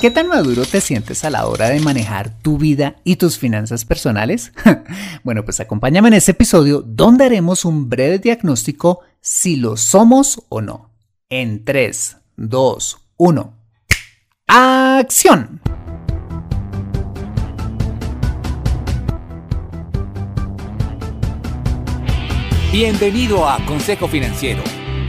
¿Qué tan maduro te sientes a la hora de manejar tu vida y tus finanzas personales? bueno, pues acompáñame en este episodio donde haremos un breve diagnóstico si lo somos o no. En 3, 2, 1. ¡Acción! Bienvenido a Consejo Financiero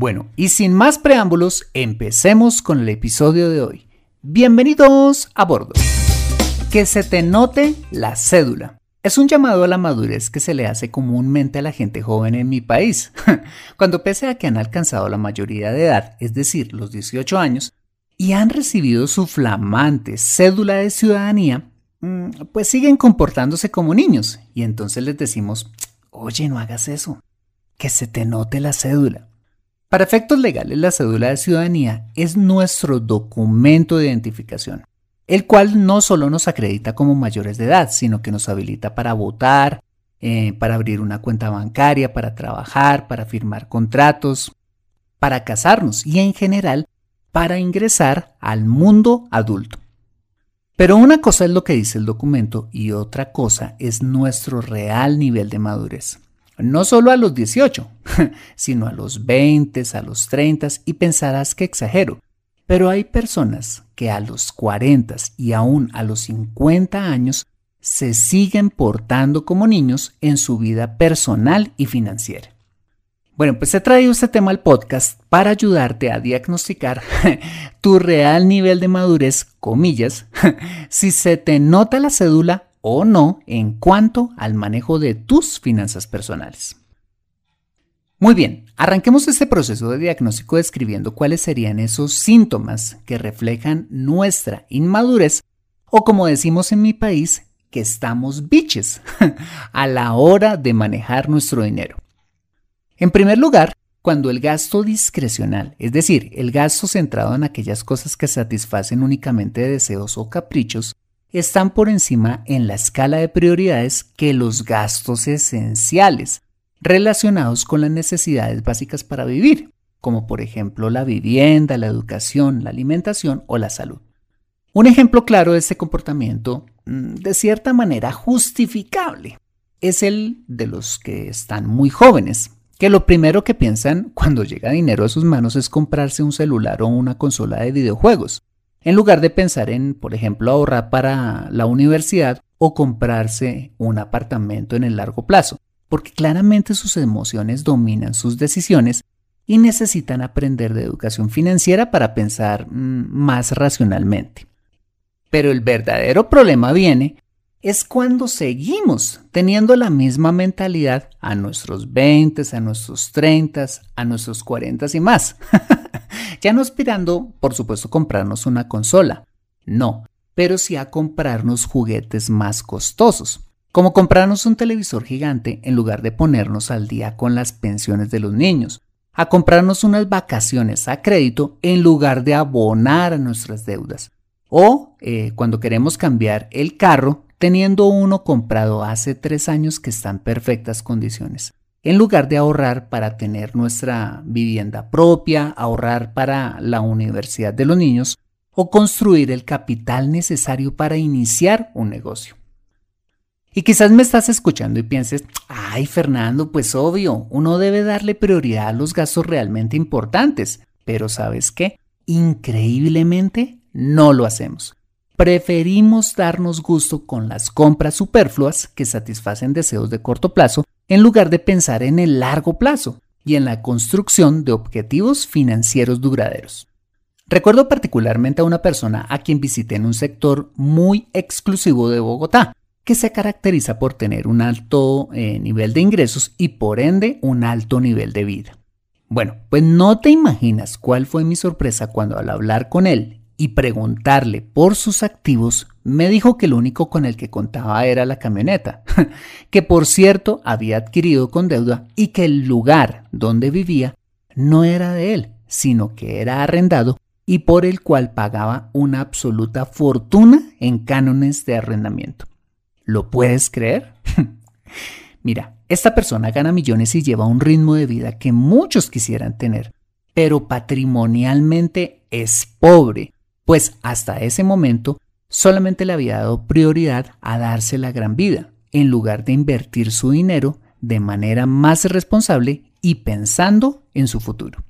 Bueno, y sin más preámbulos, empecemos con el episodio de hoy. Bienvenidos a bordo. Que se te note la cédula. Es un llamado a la madurez que se le hace comúnmente a la gente joven en mi país, cuando pese a que han alcanzado la mayoría de edad, es decir, los 18 años, y han recibido su flamante cédula de ciudadanía, mm, pues siguen comportándose como niños, y entonces les decimos, oye, no hagas eso, que se te note la cédula. Para efectos legales, la cédula de ciudadanía es nuestro documento de identificación, el cual no solo nos acredita como mayores de edad, sino que nos habilita para votar, eh, para abrir una cuenta bancaria, para trabajar, para firmar contratos, para casarnos y en general para ingresar al mundo adulto. Pero una cosa es lo que dice el documento y otra cosa es nuestro real nivel de madurez no solo a los 18, sino a los 20, a los 30 y pensarás que exagero. Pero hay personas que a los 40 y aún a los 50 años se siguen portando como niños en su vida personal y financiera. Bueno, pues he traído este tema al podcast para ayudarte a diagnosticar tu real nivel de madurez, comillas, si se te nota la cédula o no en cuanto al manejo de tus finanzas personales. Muy bien, arranquemos este proceso de diagnóstico describiendo cuáles serían esos síntomas que reflejan nuestra inmadurez o como decimos en mi país, que estamos biches a la hora de manejar nuestro dinero. En primer lugar, cuando el gasto discrecional, es decir, el gasto centrado en aquellas cosas que satisfacen únicamente deseos o caprichos, están por encima en la escala de prioridades que los gastos esenciales relacionados con las necesidades básicas para vivir, como por ejemplo la vivienda, la educación, la alimentación o la salud. Un ejemplo claro de este comportamiento, mm, de cierta manera justificable, es el de los que están muy jóvenes, que lo primero que piensan cuando llega dinero a sus manos es comprarse un celular o una consola de videojuegos, en lugar de pensar en, por ejemplo, ahorrar para la universidad o comprarse un apartamento en el largo plazo, porque claramente sus emociones dominan sus decisiones y necesitan aprender de educación financiera para pensar mm, más racionalmente. Pero el verdadero problema viene es cuando seguimos teniendo la misma mentalidad a nuestros 20, a nuestros 30, a nuestros 40 y más. ya no aspirando, por supuesto, comprarnos una consola. No, pero sí a comprarnos juguetes más costosos, como comprarnos un televisor gigante en lugar de ponernos al día con las pensiones de los niños, a comprarnos unas vacaciones a crédito en lugar de abonar a nuestras deudas, o eh, cuando queremos cambiar el carro teniendo uno comprado hace tres años que está en perfectas condiciones. En lugar de ahorrar para tener nuestra vivienda propia, ahorrar para la universidad de los niños o construir el capital necesario para iniciar un negocio. Y quizás me estás escuchando y pienses, ay Fernando, pues obvio, uno debe darle prioridad a los gastos realmente importantes, pero ¿sabes qué? Increíblemente no lo hacemos preferimos darnos gusto con las compras superfluas que satisfacen deseos de corto plazo en lugar de pensar en el largo plazo y en la construcción de objetivos financieros duraderos. Recuerdo particularmente a una persona a quien visité en un sector muy exclusivo de Bogotá, que se caracteriza por tener un alto eh, nivel de ingresos y por ende un alto nivel de vida. Bueno, pues no te imaginas cuál fue mi sorpresa cuando al hablar con él y preguntarle por sus activos, me dijo que lo único con el que contaba era la camioneta, que por cierto había adquirido con deuda y que el lugar donde vivía no era de él, sino que era arrendado y por el cual pagaba una absoluta fortuna en cánones de arrendamiento. ¿Lo puedes creer? Mira, esta persona gana millones y lleva un ritmo de vida que muchos quisieran tener, pero patrimonialmente es pobre pues hasta ese momento solamente le había dado prioridad a darse la gran vida, en lugar de invertir su dinero de manera más responsable y pensando en su futuro.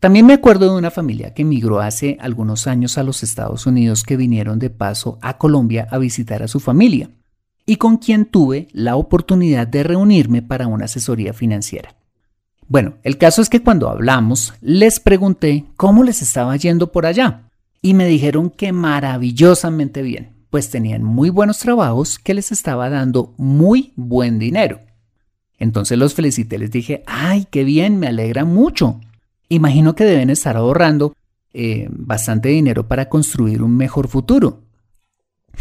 También me acuerdo de una familia que emigró hace algunos años a los Estados Unidos que vinieron de paso a Colombia a visitar a su familia y con quien tuve la oportunidad de reunirme para una asesoría financiera. Bueno, el caso es que cuando hablamos les pregunté cómo les estaba yendo por allá y me dijeron que maravillosamente bien, pues tenían muy buenos trabajos que les estaba dando muy buen dinero. Entonces los felicité, les dije, ay, qué bien, me alegra mucho. Imagino que deben estar ahorrando eh, bastante dinero para construir un mejor futuro.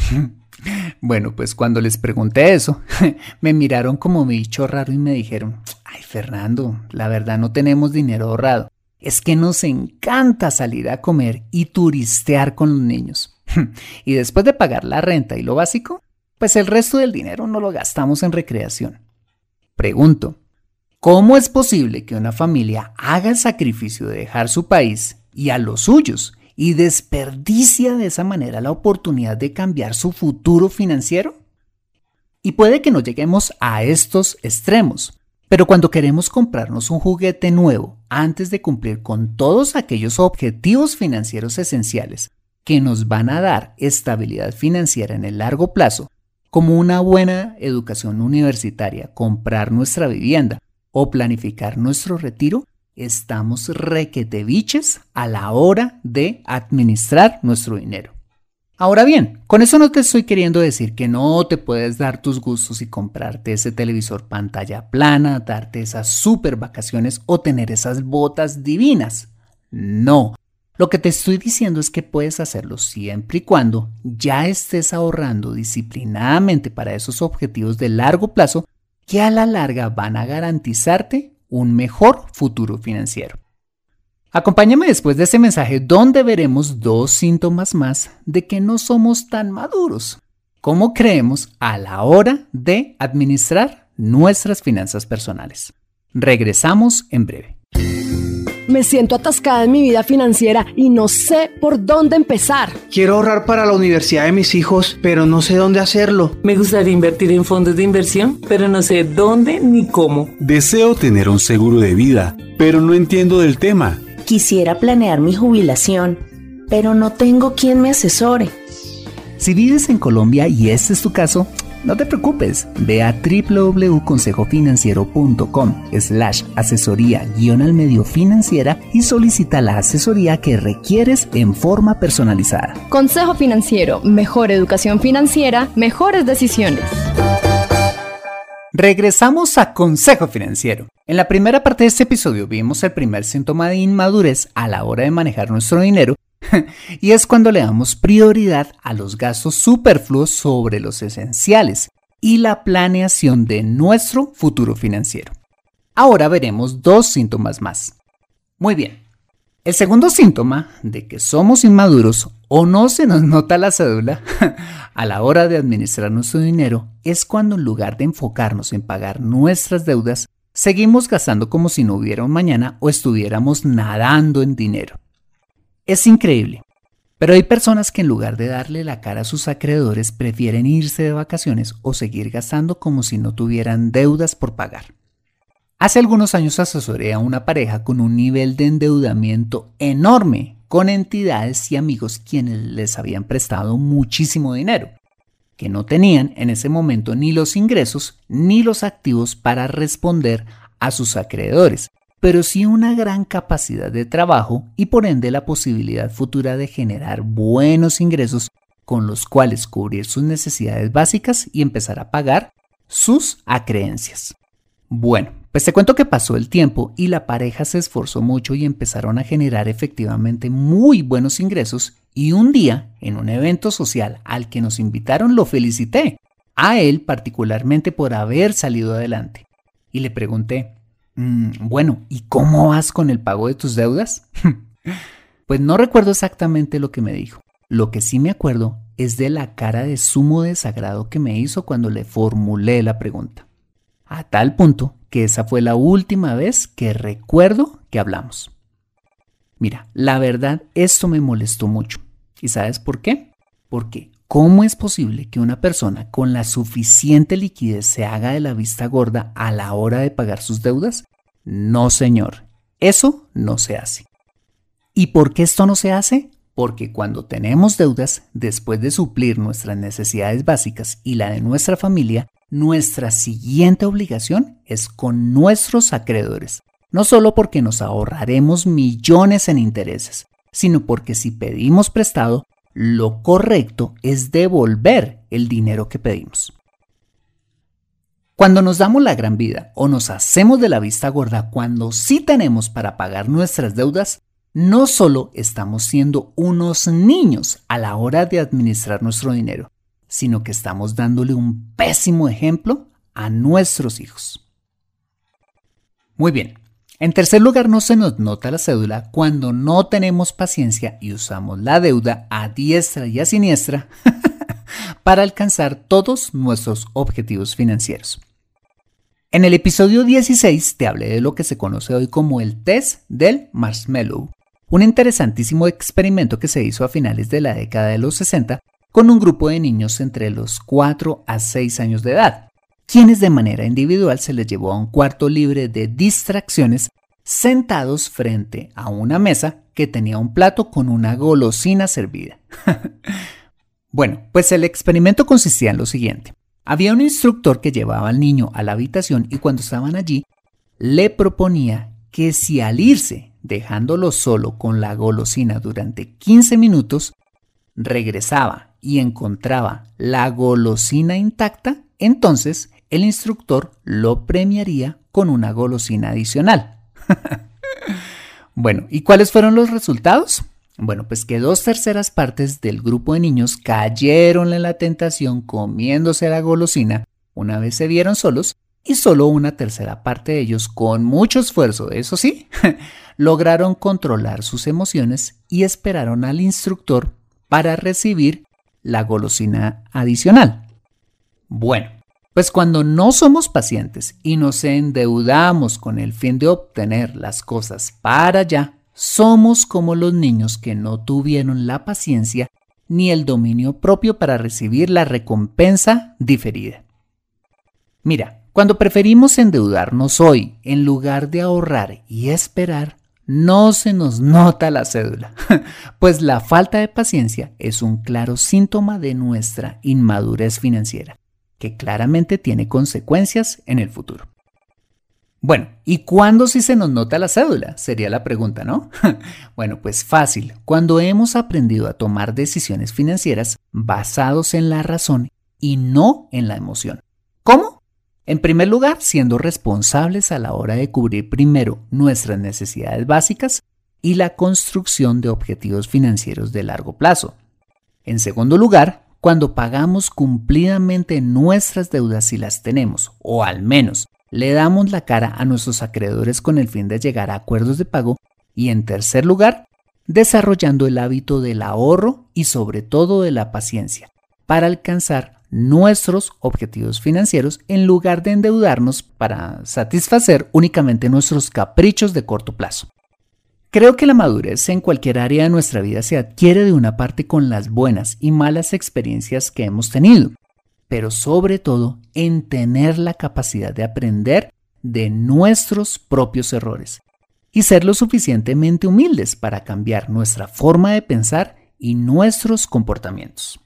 bueno, pues cuando les pregunté eso, me miraron como bicho raro y me dijeron, Ay, Fernando, la verdad no tenemos dinero ahorrado. Es que nos encanta salir a comer y turistear con los niños. y después de pagar la renta y lo básico, pues el resto del dinero no lo gastamos en recreación. Pregunto, ¿cómo es posible que una familia haga el sacrificio de dejar su país y a los suyos y desperdicia de esa manera la oportunidad de cambiar su futuro financiero? Y puede que no lleguemos a estos extremos, pero cuando queremos comprarnos un juguete nuevo antes de cumplir con todos aquellos objetivos financieros esenciales que nos van a dar estabilidad financiera en el largo plazo, como una buena educación universitaria, comprar nuestra vivienda o planificar nuestro retiro, estamos requeteviches a la hora de administrar nuestro dinero. Ahora bien, con eso no te estoy queriendo decir que no te puedes dar tus gustos y comprarte ese televisor pantalla plana, darte esas super vacaciones o tener esas botas divinas. No. Lo que te estoy diciendo es que puedes hacerlo siempre y cuando ya estés ahorrando disciplinadamente para esos objetivos de largo plazo que a la larga van a garantizarte un mejor futuro financiero. Acompáñame después de este mensaje donde veremos dos síntomas más de que no somos tan maduros como creemos a la hora de administrar nuestras finanzas personales. Regresamos en breve. Me siento atascada en mi vida financiera y no sé por dónde empezar. Quiero ahorrar para la universidad de mis hijos, pero no sé dónde hacerlo. Me gustaría invertir en fondos de inversión, pero no sé dónde ni cómo. Deseo tener un seguro de vida, pero no entiendo del tema. Quisiera planear mi jubilación, pero no tengo quien me asesore. Si vives en Colombia y este es tu caso, No te preocupes, ve a www.consejofinanciero.com slash asesoría guion al medio financiera y solicita la asesoría que requieres en forma personalizada. Consejo Financiero, mejor educación financiera, mejores decisiones. Regresamos a Consejo Financiero. En la primera parte de este episodio vimos el primer síntoma de inmadurez a la hora de manejar nuestro dinero y es cuando le damos prioridad a los gastos superfluos sobre los esenciales y la planeación de nuestro futuro financiero. Ahora veremos dos síntomas más. Muy bien. El segundo síntoma de que somos inmaduros o no se nos nota la cédula a la hora de administrar nuestro dinero es cuando en lugar de enfocarnos en pagar nuestras deudas, seguimos gastando como si no hubiera un mañana o estuviéramos nadando en dinero. Es increíble. Pero hay personas que en lugar de darle la cara a sus acreedores prefieren irse de vacaciones o seguir gastando como si no tuvieran deudas por pagar. Hace algunos años asesoré a una pareja con un nivel de endeudamiento enorme con entidades y amigos quienes les habían prestado muchísimo dinero, que no tenían en ese momento ni los ingresos ni los activos para responder a sus acreedores pero sí una gran capacidad de trabajo y por ende la posibilidad futura de generar buenos ingresos con los cuales cubrir sus necesidades básicas y empezar a pagar sus acreencias. Bueno, pues te cuento que pasó el tiempo y la pareja se esforzó mucho y empezaron a generar efectivamente muy buenos ingresos y un día, en un evento social al que nos invitaron, lo felicité, a él particularmente por haber salido adelante. Y le pregunté, Mm, bueno, ¿y cómo vas con el pago de tus deudas? pues no recuerdo exactamente lo que me dijo. Lo que sí me acuerdo es de la cara de sumo desagrado que me hizo cuando le formulé la pregunta. A tal punto que esa fue la última vez que recuerdo que hablamos. Mira, la verdad, esto me molestó mucho. ¿Y sabes por qué? Porque ¿Cómo es posible que una persona con la suficiente liquidez se haga de la vista gorda a la hora de pagar sus deudas? No, señor. Eso no se hace. ¿Y por qué esto no se hace? Porque cuando tenemos deudas, después de suplir nuestras necesidades básicas y la de nuestra familia, nuestra siguiente obligación es con nuestros acreedores. No solo porque nos ahorraremos millones en intereses, sino porque si pedimos prestado, lo correcto es devolver el dinero que pedimos. Cuando nos damos la gran vida o nos hacemos de la vista gorda cuando sí tenemos para pagar nuestras deudas, no solo estamos siendo unos niños a la hora de administrar nuestro dinero, sino que estamos dándole un pésimo ejemplo a nuestros hijos. Muy bien, en tercer lugar, no se nos nota la cédula cuando no tenemos paciencia y usamos la deuda a diestra y a siniestra para alcanzar todos nuestros objetivos financieros. En el episodio 16 te hablé de lo que se conoce hoy como el test del marshmallow, un interesantísimo experimento que se hizo a finales de la década de los 60 con un grupo de niños entre los 4 a 6 años de edad quienes de manera individual se les llevó a un cuarto libre de distracciones sentados frente a una mesa que tenía un plato con una golosina servida. bueno, pues el experimento consistía en lo siguiente. Había un instructor que llevaba al niño a la habitación y cuando estaban allí le proponía que si al irse dejándolo solo con la golosina durante 15 minutos, regresaba y encontraba la golosina intacta, entonces el instructor lo premiaría con una golosina adicional. bueno, ¿y cuáles fueron los resultados? Bueno, pues que dos terceras partes del grupo de niños cayeron en la tentación comiéndose la golosina una vez se vieron solos y solo una tercera parte de ellos, con mucho esfuerzo, eso sí, lograron controlar sus emociones y esperaron al instructor para recibir la golosina adicional. Bueno, pues cuando no somos pacientes y nos endeudamos con el fin de obtener las cosas para allá, somos como los niños que no tuvieron la paciencia ni el dominio propio para recibir la recompensa diferida. Mira, cuando preferimos endeudarnos hoy en lugar de ahorrar y esperar, no se nos nota la cédula, pues la falta de paciencia es un claro síntoma de nuestra inmadurez financiera que claramente tiene consecuencias en el futuro. Bueno, ¿y cuándo si se nos nota la cédula? Sería la pregunta, ¿no? bueno, pues fácil, cuando hemos aprendido a tomar decisiones financieras basados en la razón y no en la emoción. ¿Cómo? En primer lugar, siendo responsables a la hora de cubrir primero nuestras necesidades básicas y la construcción de objetivos financieros de largo plazo. En segundo lugar, cuando pagamos cumplidamente nuestras deudas si las tenemos, o al menos le damos la cara a nuestros acreedores con el fin de llegar a acuerdos de pago y en tercer lugar, desarrollando el hábito del ahorro y sobre todo de la paciencia para alcanzar nuestros objetivos financieros en lugar de endeudarnos para satisfacer únicamente nuestros caprichos de corto plazo. Creo que la madurez en cualquier área de nuestra vida se adquiere de una parte con las buenas y malas experiencias que hemos tenido pero sobre todo en tener la capacidad de aprender de nuestros propios errores y ser lo suficientemente humildes para cambiar nuestra forma de pensar y nuestros comportamientos.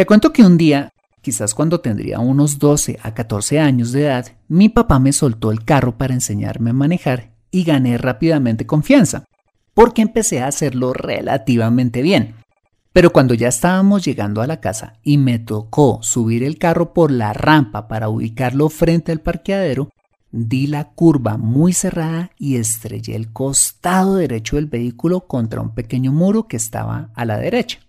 Te cuento que un día, quizás cuando tendría unos 12 a 14 años de edad, mi papá me soltó el carro para enseñarme a manejar y gané rápidamente confianza, porque empecé a hacerlo relativamente bien. Pero cuando ya estábamos llegando a la casa y me tocó subir el carro por la rampa para ubicarlo frente al parqueadero, di la curva muy cerrada y estrellé el costado derecho del vehículo contra un pequeño muro que estaba a la derecha.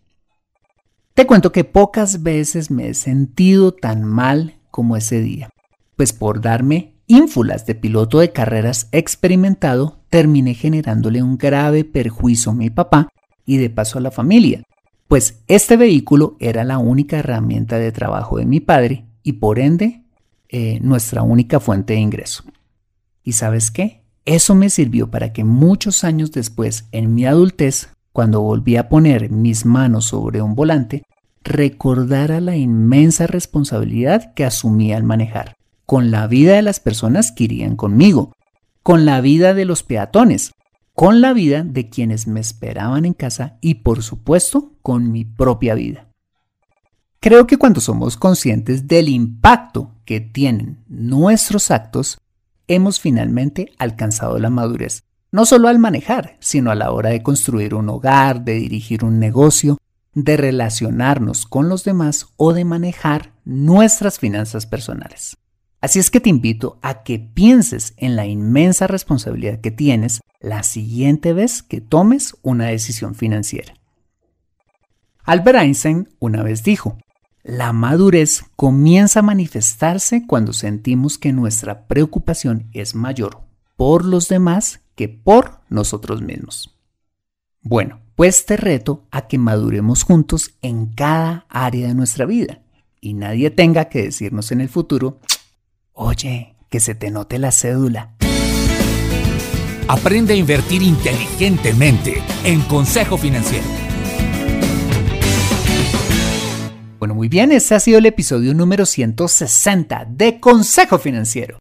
Te cuento que pocas veces me he sentido tan mal como ese día, pues por darme ínfulas de piloto de carreras experimentado, terminé generándole un grave perjuicio a mi papá y de paso a la familia, pues este vehículo era la única herramienta de trabajo de mi padre y por ende eh, nuestra única fuente de ingreso. ¿Y sabes qué? Eso me sirvió para que muchos años después, en mi adultez, cuando volví a poner mis manos sobre un volante, recordara la inmensa responsabilidad que asumía al manejar, con la vida de las personas que irían conmigo, con la vida de los peatones, con la vida de quienes me esperaban en casa y por supuesto con mi propia vida. Creo que cuando somos conscientes del impacto que tienen nuestros actos, hemos finalmente alcanzado la madurez, no solo al manejar, sino a la hora de construir un hogar, de dirigir un negocio, de relacionarnos con los demás o de manejar nuestras finanzas personales. Así es que te invito a que pienses en la inmensa responsabilidad que tienes la siguiente vez que tomes una decisión financiera. Albert Einstein una vez dijo, la madurez comienza a manifestarse cuando sentimos que nuestra preocupación es mayor por los demás que por nosotros mismos. Bueno, pues te reto a que maduremos juntos en cada área de nuestra vida y nadie tenga que decirnos en el futuro, Oye, que se te note la cédula. Aprende a invertir inteligentemente en Consejo Financiero. Bueno, muy bien, este ha sido el episodio número 160 de Consejo Financiero.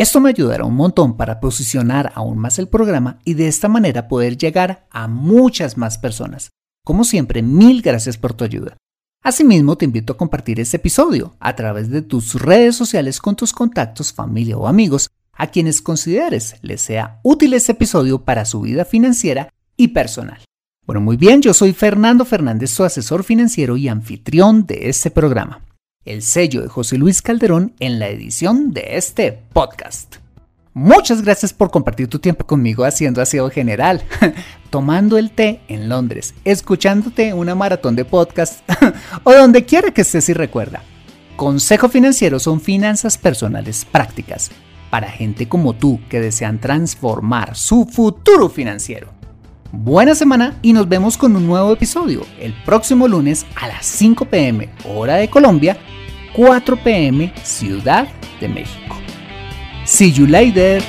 Esto me ayudará un montón para posicionar aún más el programa y de esta manera poder llegar a muchas más personas. Como siempre, mil gracias por tu ayuda. Asimismo, te invito a compartir este episodio a través de tus redes sociales con tus contactos, familia o amigos a quienes consideres les sea útil este episodio para su vida financiera y personal. Bueno, muy bien, yo soy Fernando Fernández, su asesor financiero y anfitrión de este programa. El sello de José Luis Calderón en la edición de este podcast. Muchas gracias por compartir tu tiempo conmigo haciendo aseo general, tomando el té en Londres, escuchándote una maratón de podcast o donde quiera que estés y recuerda. Consejo Financiero son finanzas personales prácticas para gente como tú que desean transformar su futuro financiero. Buena semana y nos vemos con un nuevo episodio el próximo lunes a las 5 pm hora de Colombia 4 pm Ciudad de México. See you later.